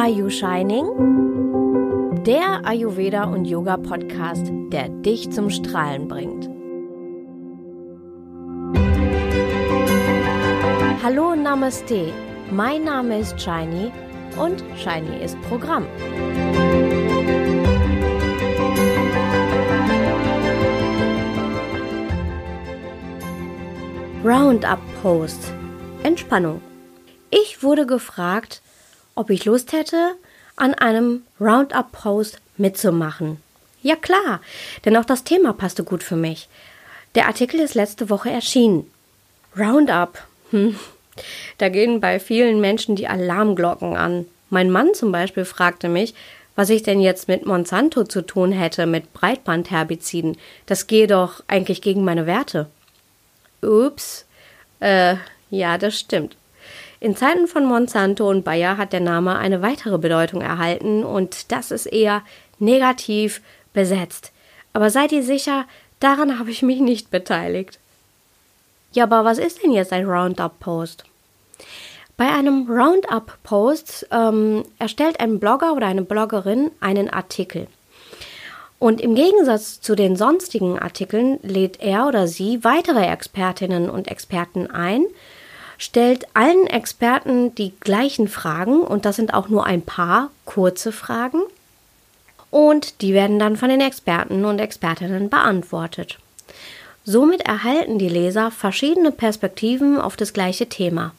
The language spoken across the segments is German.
Are You Shining? Der Ayurveda und Yoga Podcast, der dich zum Strahlen bringt. Hallo Namaste. Mein Name ist Shiny und Shiny ist Programm. Roundup Post. Entspannung. Ich wurde gefragt, ob ich Lust hätte, an einem Roundup-Post mitzumachen. Ja klar, denn auch das Thema passte gut für mich. Der Artikel ist letzte Woche erschienen. Roundup. Hm. Da gehen bei vielen Menschen die Alarmglocken an. Mein Mann zum Beispiel fragte mich, was ich denn jetzt mit Monsanto zu tun hätte, mit Breitbandherbiziden. Das gehe doch eigentlich gegen meine Werte. Ups. Äh, ja, das stimmt. In Zeiten von Monsanto und Bayer hat der Name eine weitere Bedeutung erhalten und das ist eher negativ besetzt. Aber seid ihr sicher, daran habe ich mich nicht beteiligt. Ja, aber was ist denn jetzt ein Roundup-Post? Bei einem Roundup-Post ähm, erstellt ein Blogger oder eine Bloggerin einen Artikel. Und im Gegensatz zu den sonstigen Artikeln lädt er oder sie weitere Expertinnen und Experten ein, stellt allen Experten die gleichen Fragen und das sind auch nur ein paar kurze Fragen und die werden dann von den Experten und Expertinnen beantwortet. Somit erhalten die Leser verschiedene Perspektiven auf das gleiche Thema.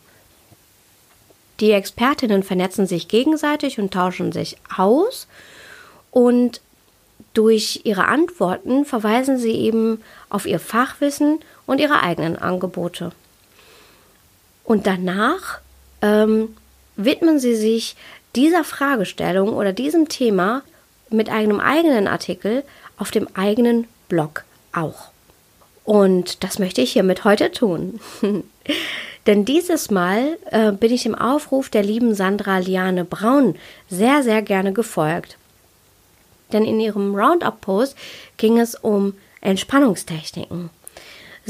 Die Expertinnen vernetzen sich gegenseitig und tauschen sich aus und durch ihre Antworten verweisen sie eben auf ihr Fachwissen und ihre eigenen Angebote. Und danach ähm, widmen Sie sich dieser Fragestellung oder diesem Thema mit einem eigenen Artikel auf dem eigenen Blog auch. Und das möchte ich hiermit heute tun. Denn dieses Mal äh, bin ich dem Aufruf der lieben Sandra Liane Braun sehr, sehr gerne gefolgt. Denn in ihrem Roundup-Post ging es um Entspannungstechniken.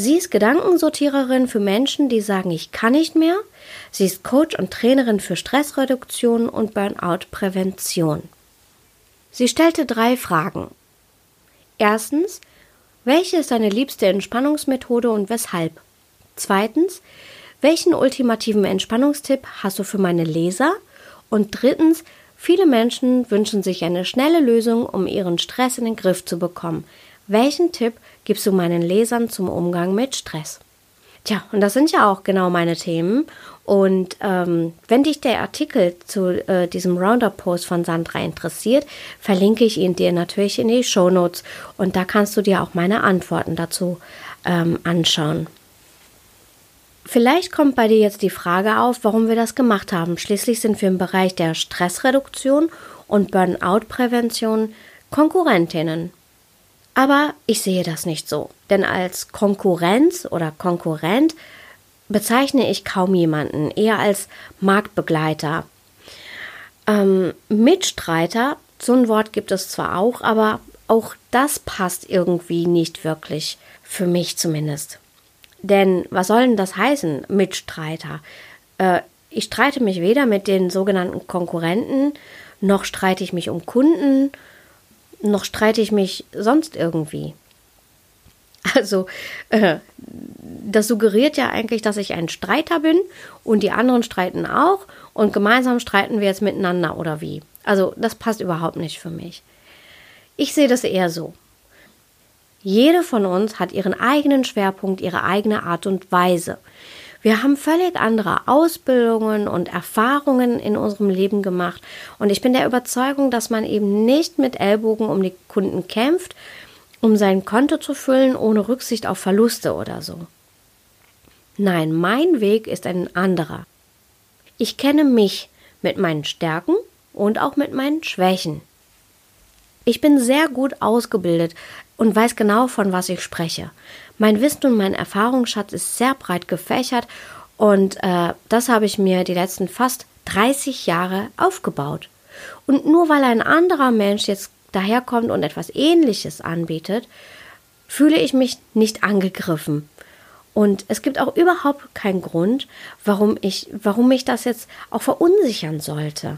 Sie ist Gedankensortiererin für Menschen, die sagen, ich kann nicht mehr. Sie ist Coach und Trainerin für Stressreduktion und Burnout-Prävention. Sie stellte drei Fragen. Erstens, welche ist deine liebste Entspannungsmethode und weshalb? Zweitens, welchen ultimativen Entspannungstipp hast du für meine Leser? Und drittens, viele Menschen wünschen sich eine schnelle Lösung, um ihren Stress in den Griff zu bekommen. Welchen Tipp gibst du meinen Lesern zum Umgang mit Stress? Tja, und das sind ja auch genau meine Themen. Und ähm, wenn dich der Artikel zu äh, diesem Roundup-Post von Sandra interessiert, verlinke ich ihn dir natürlich in die Show Notes und da kannst du dir auch meine Antworten dazu ähm, anschauen. Vielleicht kommt bei dir jetzt die Frage auf, warum wir das gemacht haben. Schließlich sind wir im Bereich der Stressreduktion und Burnout-Prävention Konkurrentinnen. Aber ich sehe das nicht so, denn als Konkurrenz oder Konkurrent bezeichne ich kaum jemanden, eher als Marktbegleiter. Ähm, Mitstreiter, so ein Wort gibt es zwar auch, aber auch das passt irgendwie nicht wirklich, für mich zumindest. Denn was soll denn das heißen, Mitstreiter? Äh, ich streite mich weder mit den sogenannten Konkurrenten, noch streite ich mich um Kunden, noch streite ich mich sonst irgendwie. Also, äh, das suggeriert ja eigentlich, dass ich ein Streiter bin und die anderen streiten auch und gemeinsam streiten wir jetzt miteinander oder wie. Also, das passt überhaupt nicht für mich. Ich sehe das eher so. Jede von uns hat ihren eigenen Schwerpunkt, ihre eigene Art und Weise. Wir haben völlig andere Ausbildungen und Erfahrungen in unserem Leben gemacht. Und ich bin der Überzeugung, dass man eben nicht mit Ellbogen um die Kunden kämpft, um sein Konto zu füllen, ohne Rücksicht auf Verluste oder so. Nein, mein Weg ist ein anderer. Ich kenne mich mit meinen Stärken und auch mit meinen Schwächen. Ich bin sehr gut ausgebildet und weiß genau, von was ich spreche. Mein Wissen und mein Erfahrungsschatz ist sehr breit gefächert und äh, das habe ich mir die letzten fast 30 Jahre aufgebaut. Und nur weil ein anderer Mensch jetzt daherkommt und etwas Ähnliches anbietet, fühle ich mich nicht angegriffen. Und es gibt auch überhaupt keinen Grund, warum ich, warum mich das jetzt auch verunsichern sollte.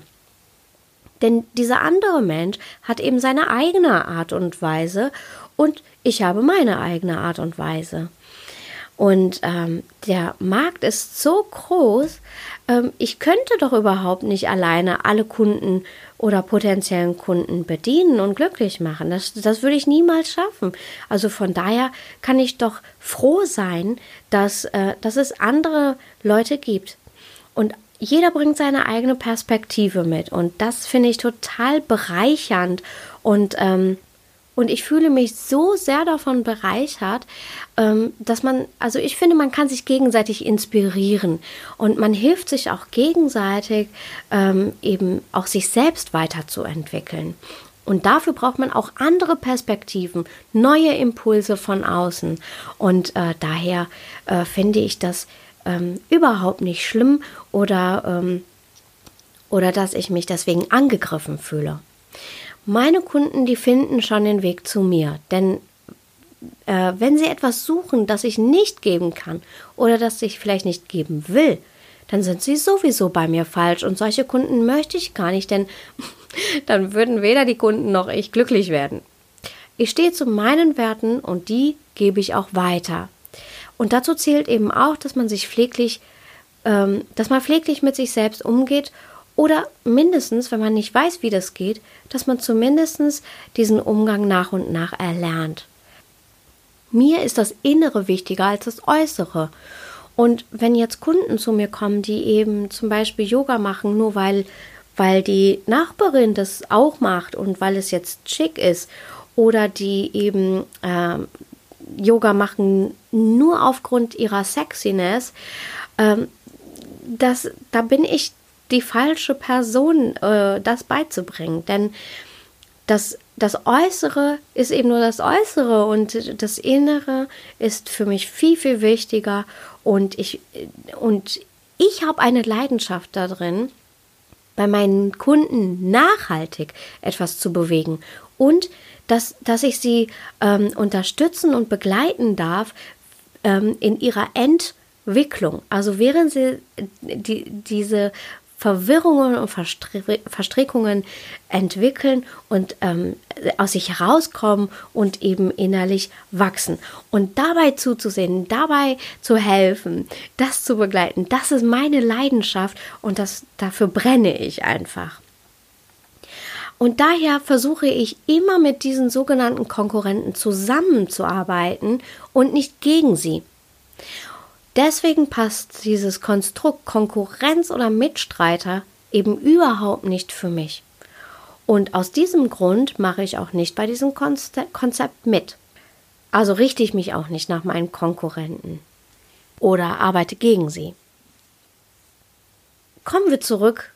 Denn dieser andere Mensch hat eben seine eigene Art und Weise und ich habe meine eigene Art und Weise. Und ähm, der Markt ist so groß, ähm, ich könnte doch überhaupt nicht alleine alle Kunden oder potenziellen Kunden bedienen und glücklich machen. Das, das würde ich niemals schaffen. Also von daher kann ich doch froh sein, dass, äh, dass es andere Leute gibt. Und jeder bringt seine eigene Perspektive mit. Und das finde ich total bereichernd und ähm, und ich fühle mich so sehr davon bereichert, ähm, dass man, also ich finde, man kann sich gegenseitig inspirieren und man hilft sich auch gegenseitig, ähm, eben auch sich selbst weiterzuentwickeln. Und dafür braucht man auch andere Perspektiven, neue Impulse von außen. Und äh, daher äh, finde ich das ähm, überhaupt nicht schlimm oder, ähm, oder dass ich mich deswegen angegriffen fühle. Meine Kunden, die finden schon den Weg zu mir, denn äh, wenn sie etwas suchen, das ich nicht geben kann oder das ich vielleicht nicht geben will, dann sind sie sowieso bei mir falsch und solche Kunden möchte ich gar nicht, denn dann würden weder die Kunden noch ich glücklich werden. Ich stehe zu meinen Werten und die gebe ich auch weiter. Und dazu zählt eben auch, dass man sich pfleglich, ähm, dass man pfleglich mit sich selbst umgeht oder mindestens, wenn man nicht weiß, wie das geht, dass man zumindest diesen Umgang nach und nach erlernt. Mir ist das Innere wichtiger als das Äußere. Und wenn jetzt Kunden zu mir kommen, die eben zum Beispiel Yoga machen, nur weil, weil die Nachbarin das auch macht und weil es jetzt schick ist, oder die eben äh, Yoga machen nur aufgrund ihrer Sexiness, ähm, das, da bin ich die falsche Person, äh, das beizubringen. Denn das, das Äußere ist eben nur das Äußere und das Innere ist für mich viel, viel wichtiger. Und ich, und ich habe eine Leidenschaft darin, bei meinen Kunden nachhaltig etwas zu bewegen und dass, dass ich sie ähm, unterstützen und begleiten darf ähm, in ihrer Entwicklung. Also während sie die, diese Verwirrungen und Verstrickungen entwickeln und ähm, aus sich herauskommen und eben innerlich wachsen. Und dabei zuzusehen, dabei zu helfen, das zu begleiten, das ist meine Leidenschaft und das, dafür brenne ich einfach. Und daher versuche ich immer mit diesen sogenannten Konkurrenten zusammenzuarbeiten und nicht gegen sie. Deswegen passt dieses Konstrukt Konkurrenz oder Mitstreiter eben überhaupt nicht für mich. Und aus diesem Grund mache ich auch nicht bei diesem Konzept mit. Also richte ich mich auch nicht nach meinen Konkurrenten oder arbeite gegen sie. Kommen wir zurück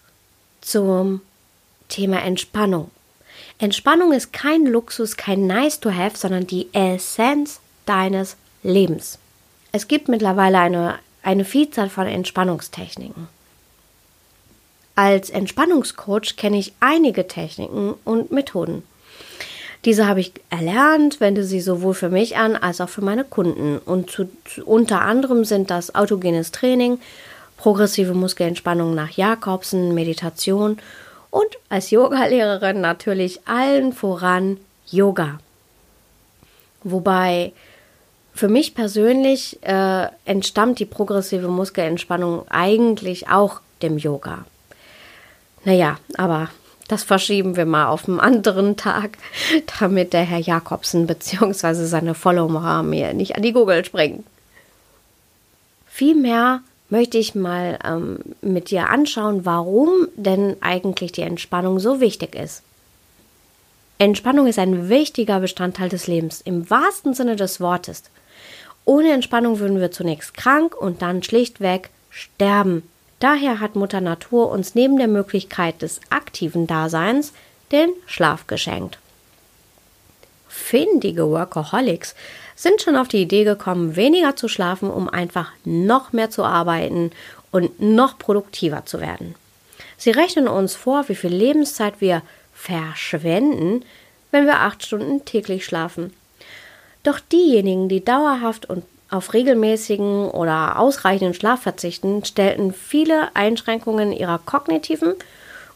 zum Thema Entspannung. Entspannung ist kein Luxus, kein Nice to have, sondern die Essenz deines Lebens. Es gibt mittlerweile eine, eine Vielzahl von Entspannungstechniken. Als Entspannungscoach kenne ich einige Techniken und Methoden. Diese habe ich erlernt, wende sie sowohl für mich an als auch für meine Kunden. Und zu, unter anderem sind das autogenes Training, progressive Muskelentspannung nach Jakobsen, Meditation und als Yogalehrerin natürlich allen voran Yoga. Wobei für mich persönlich äh, entstammt die progressive Muskelentspannung eigentlich auch dem Yoga. Naja, aber das verschieben wir mal auf einen anderen Tag, damit der Herr Jakobsen bzw. seine Follower mir nicht an die Gurgel springen. Vielmehr möchte ich mal ähm, mit dir anschauen, warum denn eigentlich die Entspannung so wichtig ist. Entspannung ist ein wichtiger Bestandteil des Lebens, im wahrsten Sinne des Wortes. Ohne Entspannung würden wir zunächst krank und dann schlichtweg sterben. Daher hat Mutter Natur uns neben der Möglichkeit des aktiven Daseins den Schlaf geschenkt. Findige Workaholics sind schon auf die Idee gekommen, weniger zu schlafen, um einfach noch mehr zu arbeiten und noch produktiver zu werden. Sie rechnen uns vor, wie viel Lebenszeit wir verschwenden, wenn wir acht Stunden täglich schlafen. Doch diejenigen, die dauerhaft und auf regelmäßigen oder ausreichenden Schlaf verzichten, stellten viele Einschränkungen ihrer kognitiven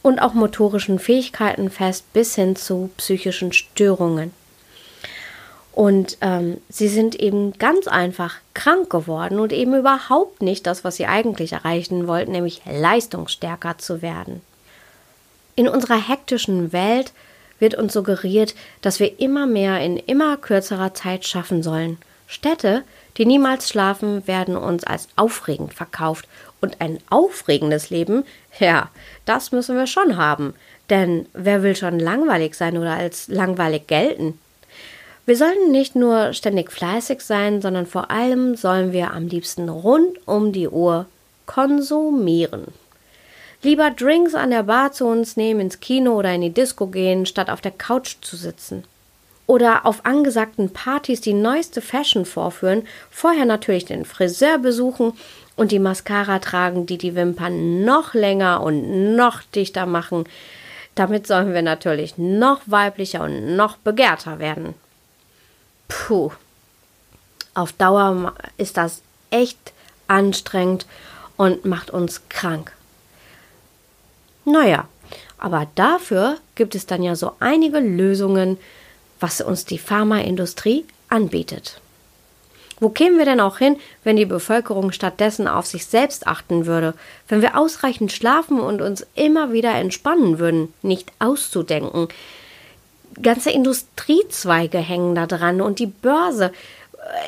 und auch motorischen Fähigkeiten fest bis hin zu psychischen Störungen. Und ähm, sie sind eben ganz einfach krank geworden und eben überhaupt nicht das, was sie eigentlich erreichen wollten, nämlich leistungsstärker zu werden. In unserer hektischen Welt wird uns suggeriert, dass wir immer mehr in immer kürzerer Zeit schaffen sollen. Städte, die niemals schlafen, werden uns als aufregend verkauft. Und ein aufregendes Leben, ja, das müssen wir schon haben. Denn wer will schon langweilig sein oder als langweilig gelten? Wir sollen nicht nur ständig fleißig sein, sondern vor allem sollen wir am liebsten rund um die Uhr konsumieren. Lieber Drinks an der Bar zu uns nehmen, ins Kino oder in die Disco gehen, statt auf der Couch zu sitzen. Oder auf angesagten Partys die neueste Fashion vorführen, vorher natürlich den Friseur besuchen und die Mascara tragen, die die Wimpern noch länger und noch dichter machen. Damit sollen wir natürlich noch weiblicher und noch begehrter werden. Puh. Auf Dauer ist das echt anstrengend und macht uns krank. Naja, aber dafür gibt es dann ja so einige Lösungen, was uns die Pharmaindustrie anbietet. Wo kämen wir denn auch hin, wenn die Bevölkerung stattdessen auf sich selbst achten würde, wenn wir ausreichend schlafen und uns immer wieder entspannen würden, nicht auszudenken, ganze Industriezweige hängen da dran und die Börse.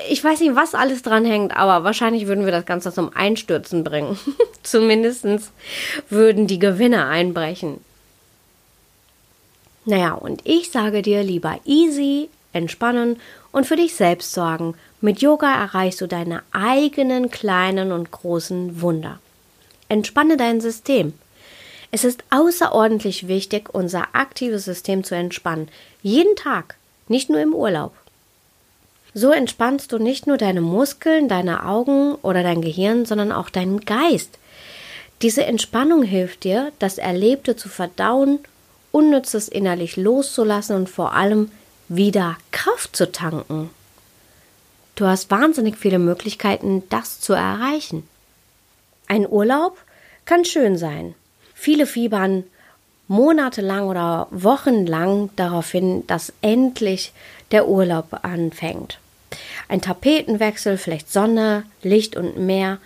Ich weiß nicht, was alles dran hängt, aber wahrscheinlich würden wir das Ganze zum Einstürzen bringen. Zumindest würden die Gewinne einbrechen. Naja, und ich sage dir lieber easy, entspannen und für dich selbst sorgen. Mit Yoga erreichst du deine eigenen kleinen und großen Wunder. Entspanne dein System. Es ist außerordentlich wichtig, unser aktives System zu entspannen. Jeden Tag, nicht nur im Urlaub. So entspannst du nicht nur deine Muskeln, deine Augen oder dein Gehirn, sondern auch deinen Geist. Diese Entspannung hilft dir, das Erlebte zu verdauen, Unnützes innerlich loszulassen und vor allem wieder Kraft zu tanken. Du hast wahnsinnig viele Möglichkeiten, das zu erreichen. Ein Urlaub kann schön sein, Viele fiebern monatelang oder wochenlang darauf hin, dass endlich der Urlaub anfängt. Ein Tapetenwechsel, vielleicht Sonne, Licht und Meer.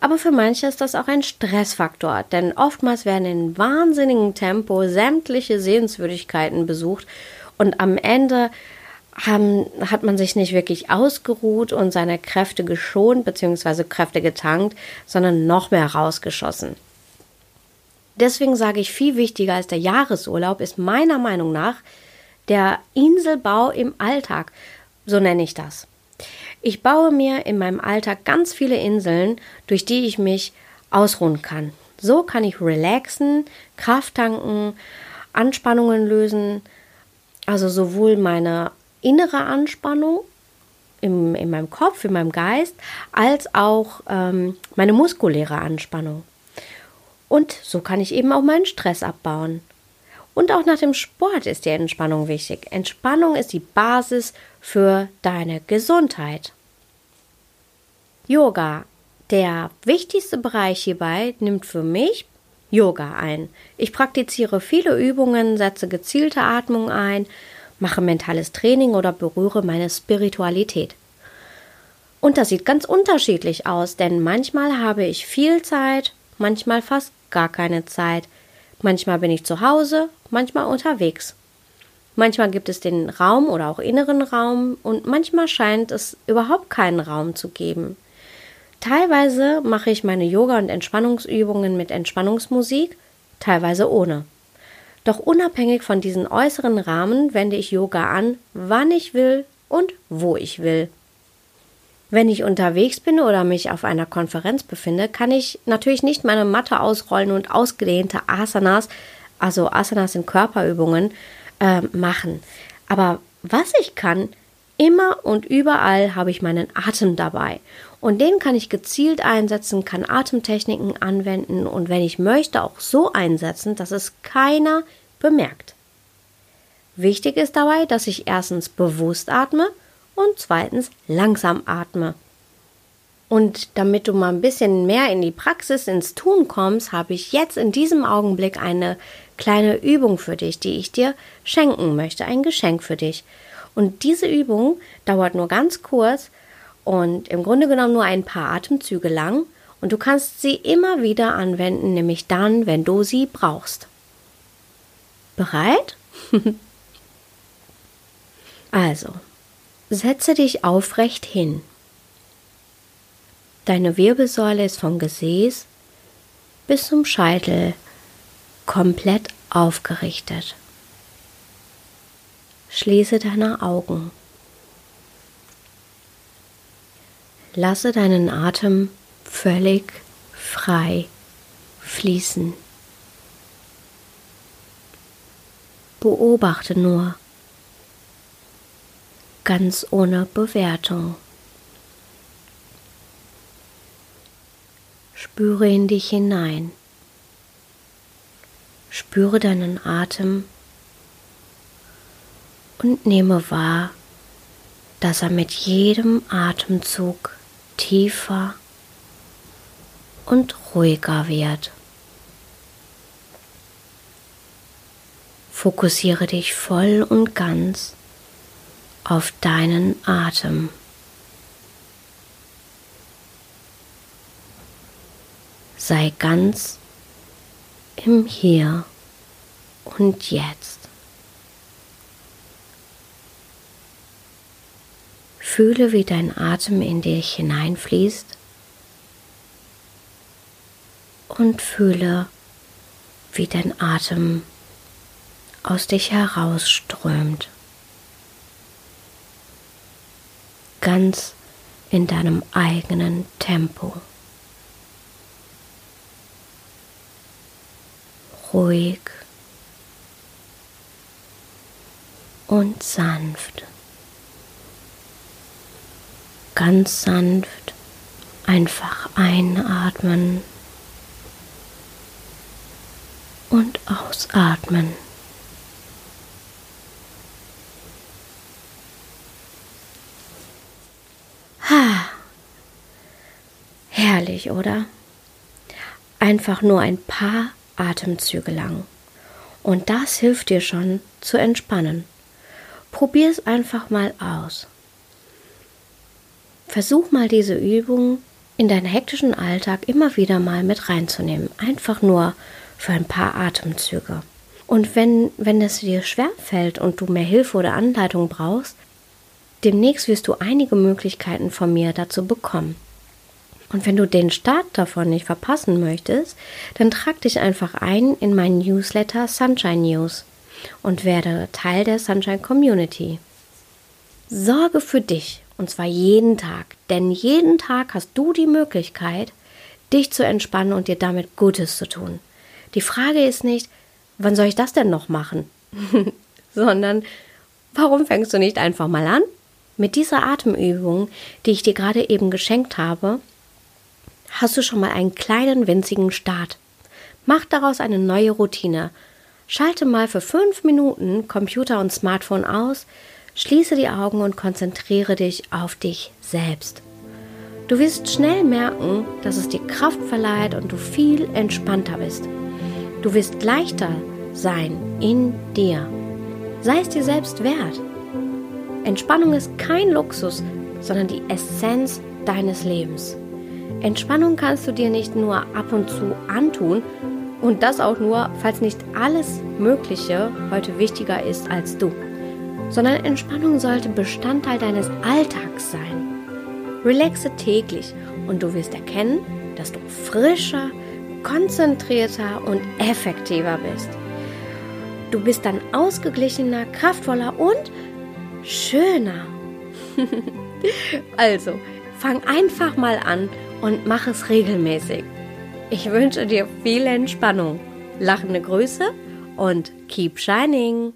Aber für manche ist das auch ein Stressfaktor, denn oftmals werden in wahnsinnigem Tempo sämtliche Sehenswürdigkeiten besucht und am Ende haben, hat man sich nicht wirklich ausgeruht und seine Kräfte geschont bzw. Kräfte getankt, sondern noch mehr rausgeschossen. Deswegen sage ich, viel wichtiger als der Jahresurlaub ist meiner Meinung nach der Inselbau im Alltag. So nenne ich das. Ich baue mir in meinem Alltag ganz viele Inseln, durch die ich mich ausruhen kann. So kann ich relaxen, Kraft tanken, Anspannungen lösen, also sowohl meine innere Anspannung im, in meinem Kopf, in meinem Geist, als auch ähm, meine muskuläre Anspannung. Und so kann ich eben auch meinen Stress abbauen. Und auch nach dem Sport ist die Entspannung wichtig. Entspannung ist die Basis für deine Gesundheit. Yoga. Der wichtigste Bereich hierbei nimmt für mich Yoga ein. Ich praktiziere viele Übungen, setze gezielte Atmung ein, mache mentales Training oder berühre meine Spiritualität. Und das sieht ganz unterschiedlich aus, denn manchmal habe ich viel Zeit, manchmal fast gar keine Zeit. Manchmal bin ich zu Hause, manchmal unterwegs. Manchmal gibt es den Raum oder auch inneren Raum und manchmal scheint es überhaupt keinen Raum zu geben. Teilweise mache ich meine Yoga- und Entspannungsübungen mit Entspannungsmusik, teilweise ohne. Doch unabhängig von diesen äußeren Rahmen wende ich Yoga an, wann ich will und wo ich will. Wenn ich unterwegs bin oder mich auf einer Konferenz befinde, kann ich natürlich nicht meine Matte ausrollen und ausgedehnte Asanas, also Asanas sind Körperübungen, äh, machen. Aber was ich kann, immer und überall habe ich meinen Atem dabei. Und den kann ich gezielt einsetzen, kann Atemtechniken anwenden und wenn ich möchte auch so einsetzen, dass es keiner bemerkt. Wichtig ist dabei, dass ich erstens bewusst atme und zweitens langsam atme. Und damit du mal ein bisschen mehr in die Praxis, ins Tun kommst, habe ich jetzt in diesem Augenblick eine kleine Übung für dich, die ich dir schenken möchte, ein Geschenk für dich. Und diese Übung dauert nur ganz kurz und im Grunde genommen nur ein paar Atemzüge lang und du kannst sie immer wieder anwenden, nämlich dann, wenn du sie brauchst. Bereit? also, setze dich aufrecht hin. Deine Wirbelsäule ist vom Gesäß bis zum Scheitel komplett aufgerichtet. Schließe deine Augen. Lasse deinen Atem völlig frei fließen. Beobachte nur, ganz ohne Bewertung. Spüre in dich hinein. Spüre deinen Atem und nehme wahr, dass er mit jedem Atemzug tiefer und ruhiger wird. Fokussiere dich voll und ganz auf deinen Atem. Sei ganz im Hier und Jetzt. Fühle, wie dein Atem in dich hineinfließt und fühle, wie dein Atem aus dich herausströmt. Ganz in deinem eigenen Tempo. ruhig und sanft. Ganz sanft einfach einatmen und ausatmen. Herrlich, oder? Einfach nur ein paar Atemzüge lang. Und das hilft dir schon zu entspannen. Probier es einfach mal aus. Versuch mal diese Übung in deinen hektischen Alltag immer wieder mal mit reinzunehmen. Einfach nur für ein paar Atemzüge. Und wenn, wenn es dir schwer fällt und du mehr Hilfe oder Anleitung brauchst, demnächst wirst du einige Möglichkeiten von mir dazu bekommen. Und wenn du den Start davon nicht verpassen möchtest, dann trag dich einfach ein in meinen Newsletter Sunshine News und werde Teil der Sunshine Community. Sorge für dich und zwar jeden Tag, denn jeden Tag hast du die Möglichkeit, dich zu entspannen und dir damit Gutes zu tun. Die Frage ist nicht, wann soll ich das denn noch machen? sondern warum fängst du nicht einfach mal an? Mit dieser Atemübung, die ich dir gerade eben geschenkt habe, hast du schon mal einen kleinen winzigen Start. Mach daraus eine neue Routine. Schalte mal für fünf Minuten Computer und Smartphone aus, schließe die Augen und konzentriere dich auf dich selbst. Du wirst schnell merken, dass es dir Kraft verleiht und du viel entspannter bist. Du wirst leichter sein in dir. Sei es dir selbst wert. Entspannung ist kein Luxus, sondern die Essenz deines Lebens. Entspannung kannst du dir nicht nur ab und zu antun und das auch nur, falls nicht alles Mögliche heute wichtiger ist als du, sondern Entspannung sollte Bestandteil deines Alltags sein. Relaxe täglich und du wirst erkennen, dass du frischer, konzentrierter und effektiver bist. Du bist dann ausgeglichener, kraftvoller und schöner. also, fang einfach mal an und mach es regelmäßig. Ich wünsche dir viel Entspannung, lachende Grüße und keep shining!